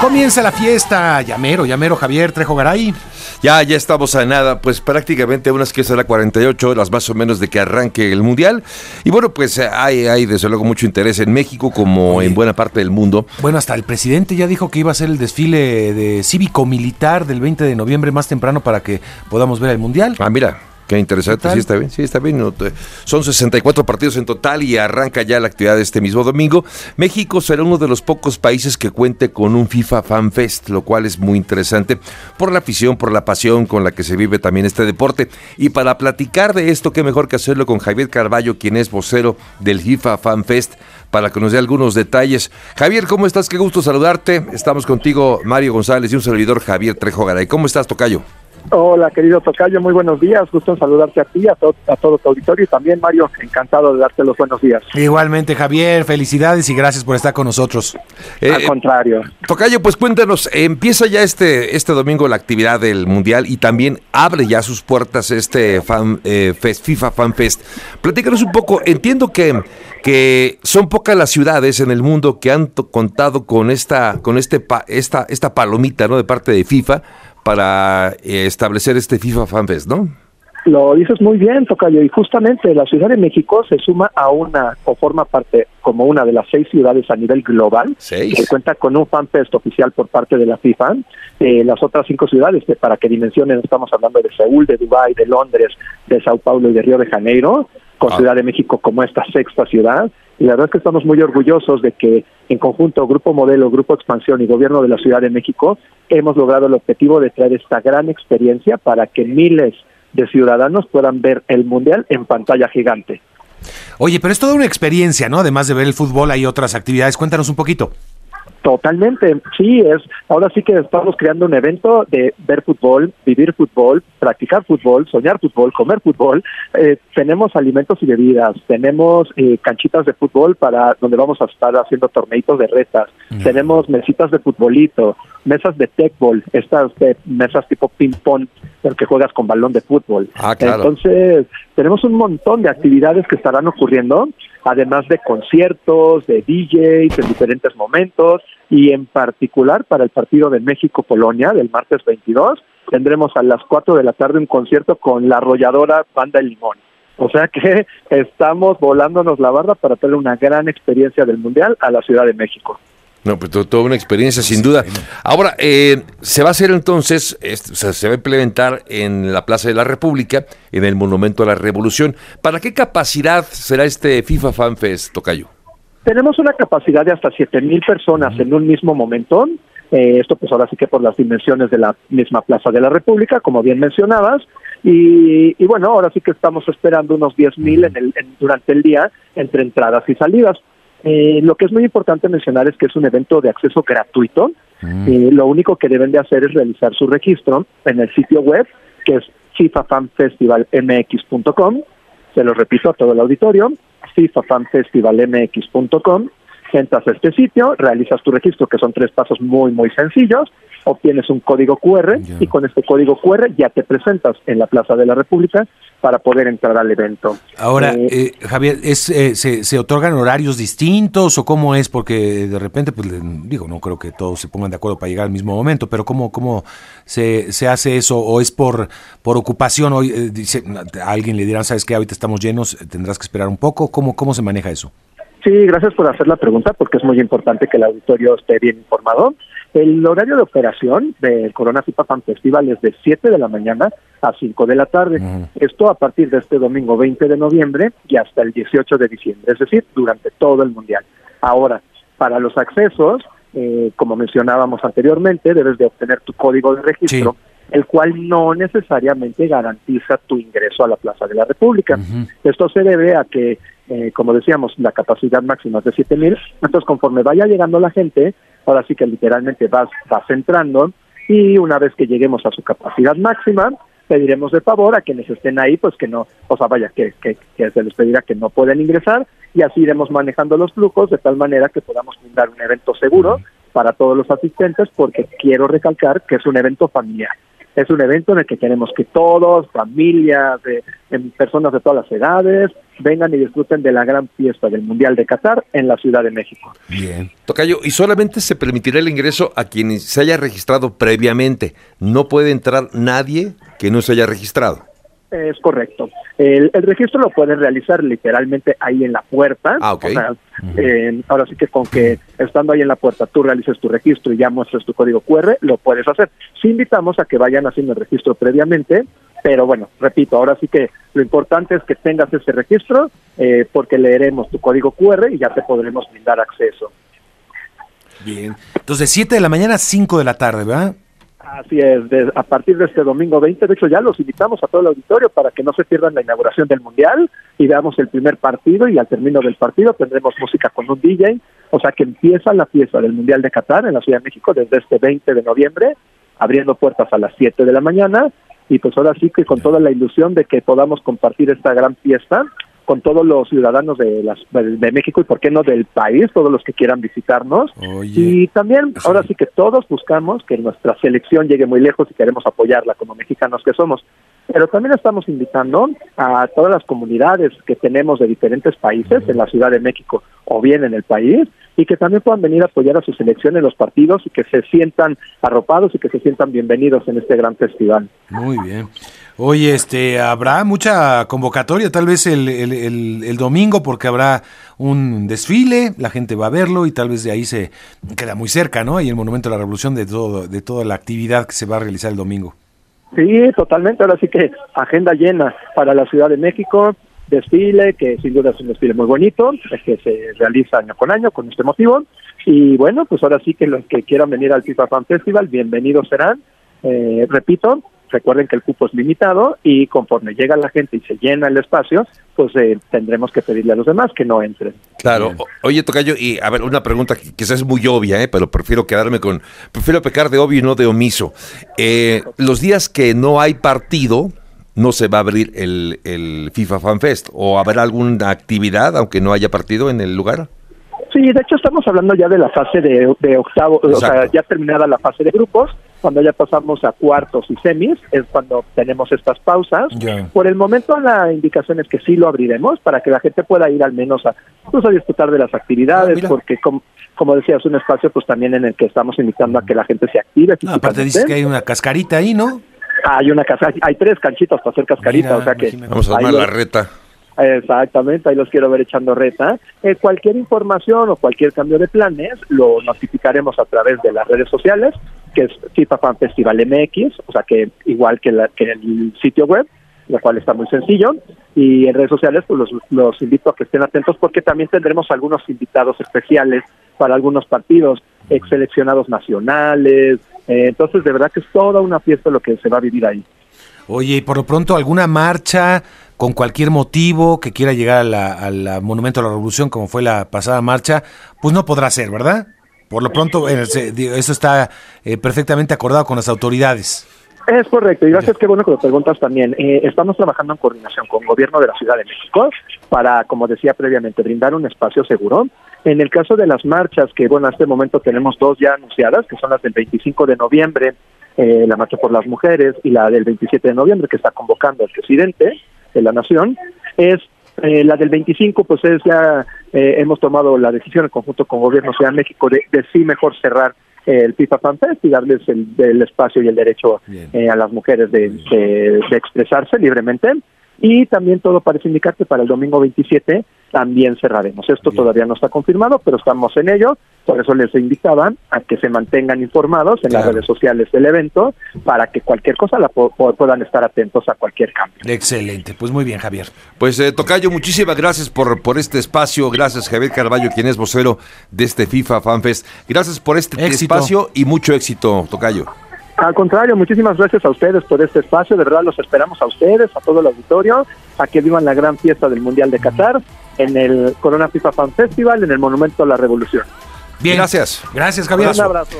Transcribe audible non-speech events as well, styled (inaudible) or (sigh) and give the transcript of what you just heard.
Comienza la fiesta, llamero, llamero Javier Trejo Garay. Ya, ya estamos a nada, pues prácticamente unas que será 48 horas más o menos de que arranque el Mundial. Y bueno, pues hay, hay desde luego mucho interés en México como en buena parte del mundo. Bueno, hasta el presidente ya dijo que iba a ser el desfile de cívico-militar del 20 de noviembre más temprano para que podamos ver el Mundial. Ah, mira, Qué interesante, sí está bien, sí está bien. Son 64 partidos en total y arranca ya la actividad este mismo domingo. México será uno de los pocos países que cuente con un FIFA Fan Fest, lo cual es muy interesante por la afición, por la pasión con la que se vive también este deporte. Y para platicar de esto, qué mejor que hacerlo con Javier Carballo, quien es vocero del FIFA Fan Fest, para que nos dé algunos detalles. Javier, ¿cómo estás? Qué gusto saludarte. Estamos contigo, Mario González y un servidor Javier Trejo Garay. ¿Cómo estás, Tocayo? Hola, querido Tocayo, muy buenos días. Gusto en saludarte a ti, a, a todo tu auditorio y también, Mario, encantado de darte los buenos días. Igualmente, Javier, felicidades y gracias por estar con nosotros. Eh, Al contrario. Tocayo, pues cuéntanos, empieza ya este, este domingo la actividad del Mundial y también abre ya sus puertas este fan, eh, fest, FIFA Fan Fest. Platícanos un poco, entiendo que, que son pocas las ciudades en el mundo que han contado con esta, con este esta, esta palomita ¿no? de parte de FIFA para eh, establecer este FIFA FanFest, ¿no? Lo dices muy bien, Tocayo, y justamente la Ciudad de México se suma a una, o forma parte como una de las seis ciudades a nivel global, ¿Seis? que cuenta con un FanFest oficial por parte de la FIFA. Eh, las otras cinco ciudades, que para que dimensionen, estamos hablando de Seúl, de Dubái, de Londres, de Sao Paulo y de Río de Janeiro, con Ah. Ciudad de México como esta sexta ciudad. Y la verdad es que estamos muy orgullosos de que en conjunto Grupo Modelo, Grupo Expansión y Gobierno de la Ciudad de México hemos logrado el objetivo de traer esta gran experiencia para que miles de ciudadanos puedan ver el Mundial en pantalla gigante. Oye, pero es toda una experiencia, ¿no? Además de ver el fútbol, hay otras actividades. Cuéntanos un poquito. Totalmente, sí, es. Ahora sí que estamos creando un evento de ver fútbol, vivir fútbol, practicar fútbol, soñar fútbol, comer fútbol. Eh, tenemos alimentos y bebidas, tenemos eh, canchitas de fútbol para donde vamos a estar haciendo torneitos de retas, tenemos mesitas de futbolito, mesas de tecbol, estas de mesas tipo ping pong, porque juegas con balón de fútbol. Ah, claro. Entonces, tenemos un montón de actividades que estarán ocurriendo, además de conciertos, de DJs en diferentes momentos y en particular para el partido de México-Polonia del martes 22 tendremos a las 4 de la tarde un concierto con la arrolladora Banda El Limón. O sea que (laughs) estamos volándonos la barra para tener una gran experiencia del Mundial a la Ciudad de México. No, pues to- toda una experiencia sin duda. Ahora, eh, se va a hacer entonces, es- o sea, se va a implementar en la Plaza de la República, en el Monumento a la Revolución. ¿Para qué capacidad será este FIFA Fan Fest, Tocayo? Tenemos una capacidad de hasta 7 mil personas en un mismo momento. Eh, esto pues ahora sí que por las dimensiones de la misma Plaza de la República, como bien mencionabas. Y, y bueno, ahora sí que estamos esperando unos 10 mil en el, en- durante el día entre entradas y salidas. Eh, lo que es muy importante mencionar es que es un evento de acceso gratuito. Eh, lo único que deben de hacer es realizar su registro en el sitio web, que es fifafanfestivalmx.com. Se lo repito a todo el auditorio, fifafanfestivalmx.com. Entras a este sitio, realizas tu registro, que son tres pasos muy, muy sencillos, obtienes un código QR y con este código QR ya te presentas en la Plaza de la República para poder entrar al evento. Ahora, Eh, eh, Javier, ¿es, eh, se, se otorgan horarios distintos o cómo es? Porque de repente, pues le- digo, no creo que todos se pongan de acuerdo para llegar al mismo momento, pero ¿cómo, cómo se, se hace eso? ¿O es por, por ocupación? Hoy eh, dice, a alguien le dirán, ¿sabes qué? Ahorita estamos llenos, tendrás que esperar un poco. ¿Cómo, cómo se maneja eso? Sí, gracias por hacer la pregunta porque es muy importante que el auditorio esté bien informado. El horario de operación del Corona FIFA Fan Festival es de 7 de la mañana a 5 de la tarde. Esto a partir de este domingo 20 de noviembre y hasta el 18 de diciembre, es decir, durante todo el Mundial. Ahora, para los accesos, eh, como mencionábamos anteriormente, debes de obtener tu código de registro, Sí. El cual no necesariamente garantiza tu ingreso a la Plaza de la República. Esto se debe a que, eh, como decíamos, la capacidad máxima es de 7000. Entonces, conforme vaya llegando la gente, ahora sí que literalmente vas, vas entrando y una vez que lleguemos a su capacidad máxima, pediremos de favor a quienes estén ahí, pues que no, o sea, vaya, que, que, que se les pedirá que no pueden ingresar y así iremos manejando los flujos de tal manera que podamos brindar un evento seguro para todos los asistentes, porque quiero recalcar que es un evento familiar. Es un evento en el que queremos que todos, familias, de, personas de todas las edades, vengan y disfruten de la gran fiesta del Mundial de Qatar en la Ciudad de México. Bien. Tocayo, y solamente se permitirá el ingreso a quienes se haya registrado previamente. No puede entrar nadie que no se haya registrado. Es correcto. El, registro lo puedes realizar literalmente ahí en la puerta. Ah, okay. ahora sí que con que estando ahí en la puerta tú realices tu registro y ya muestres tu código QR, lo puedes hacer. Sí invitamos a que vayan haciendo el registro previamente, pero bueno, repito, ahora sí que lo importante es que tengas ese registro eh, porque leeremos tu código QR y ya te podremos brindar acceso. Bien. Entonces, 7 de la mañana a 5 de la tarde, ¿verdad? Así es, a partir de este domingo 20, de hecho ya los invitamos a todo el auditorio para que no se pierdan la inauguración del Mundial y veamos el primer partido y al término del partido tendremos música con un DJ, o sea que empieza la fiesta del Mundial de Qatar en la Ciudad de México desde este 20 de noviembre, abriendo puertas a las 7 de la mañana y pues ahora sí que con toda la ilusión de que podamos compartir esta gran fiesta con todos los ciudadanos de, las, de México y por qué no del país, todos los que quieran visitarnos. y también, ahora sí que todos buscamos que nuestra selección llegue muy lejos y queremos apoyarla como mexicanos que somos. Pero también estamos invitando a todas las comunidades que tenemos de diferentes países en la Ciudad de México o bien en el país y que también puedan venir a apoyar a su selección en los partidos y que se sientan arropados y que se sientan bienvenidos en este gran festival. Muy bien. Oye, este, habrá mucha convocatoria, tal vez el, el, domingo, porque habrá un desfile, la gente va a verlo y tal vez de ahí se queda muy cerca, ¿no? Y el Monumento a la Revolución de todo, de toda la actividad que se va a realizar el domingo. Sí, totalmente. Ahora sí que agenda llena para la Ciudad de México, desfile, que sin duda es un desfile muy bonito, que se realiza año con año con este motivo. Y bueno, pues ahora sí que los que quieran venir al FIFA Fan Festival, bienvenidos serán. Eh, repito, Recuerden que el cupo es limitado y conforme llega la gente y se llena el espacio, pues eh, tendremos que pedirle a los demás que no entren. Claro. Oye, Tocayo, y a ver, una pregunta que quizás es muy obvia, ¿eh? pero prefiero quedarme con, prefiero pecar de obvio y no de omiso. Eh, los días que no hay partido, no se va a abrir el, el FIFA Fan Fest, o habrá alguna actividad, aunque no haya partido en el lugar. Sí, de hecho estamos hablando ya de la fase de, de octavo, o sea, ya terminada la fase de grupos, cuando ya pasamos a cuartos y semis, es cuando tenemos estas pausas. Por el momento la indicación es que sí lo abriremos para que la gente pueda ir al menos a, pues, a disfrutar de las actividades, ah, porque como, como decía, es un espacio pues también en el que estamos invitando a que la gente se active. Ah, aparte dices que hay una cascarita ahí, ¿no? Hay una casa, hay tres canchitas para hacer cascarita, o sea que... Vamos a armar la reta. Exactamente, ahí los quiero ver echando reta. Eh, cualquier información o cualquier cambio de planes lo notificaremos a través de las redes sociales, que es FIFA Fan Festival MX, o sea que igual que, la, que el sitio web, lo cual está muy sencillo. Y en redes sociales, pues los, los invito a que estén atentos porque también tendremos algunos invitados especiales para algunos partidos, ex seleccionados nacionales. Eh, entonces, de verdad que es toda una fiesta lo que se va a vivir ahí. Oye, y por lo pronto, ¿alguna marcha con cualquier motivo que quiera llegar al Monumento a la Revolución, como fue la pasada marcha, pues no podrá ser, ¿verdad? Por lo pronto, eh, eso está eh, perfectamente acordado con las autoridades. Es correcto, y gracias, qué bueno que lo preguntas también. Eh, estamos trabajando en coordinación con el gobierno de la Ciudad de México para, como decía previamente, brindar un espacio seguro. En el caso de las marchas, que bueno, en este momento tenemos dos ya anunciadas, que son las del 25 de noviembre, la marcha por las mujeres, y la del 27 de noviembre, que está convocando el presidente de la nación, es eh, la del 25, pues es ya eh, hemos tomado la decisión en conjunto con Gobierno Ciudad de México de, de sí mejor cerrar eh, el FIFA Fan Fest y darles el, espacio y el derecho a las mujeres de, de, expresarse libremente. Y también todo parece indicar que para el domingo 27 también cerraremos. Esto todavía no está confirmado, pero estamos en ello. Por eso les invitaban a que se mantengan informados en las redes sociales del evento para que cualquier cosa la puedan estar atentos a cualquier cambio. Excelente, pues muy bien, Javier. Pues eh, Tocayo, muchísimas gracias por, por este espacio. Gracias, Javier Carballo, quien es vocero de este FIFA FanFest. Gracias por este espacio y mucho éxito, Tocayo. Al contrario, muchísimas gracias a ustedes por este espacio. De verdad, los esperamos a ustedes, a todo el auditorio, a que vivan la gran fiesta del Mundial de Qatar en el Corona FIFA Fan Festival, en el Monumento a la Revolución. Bien, gracias. Gracias, Javier. Un abrazo.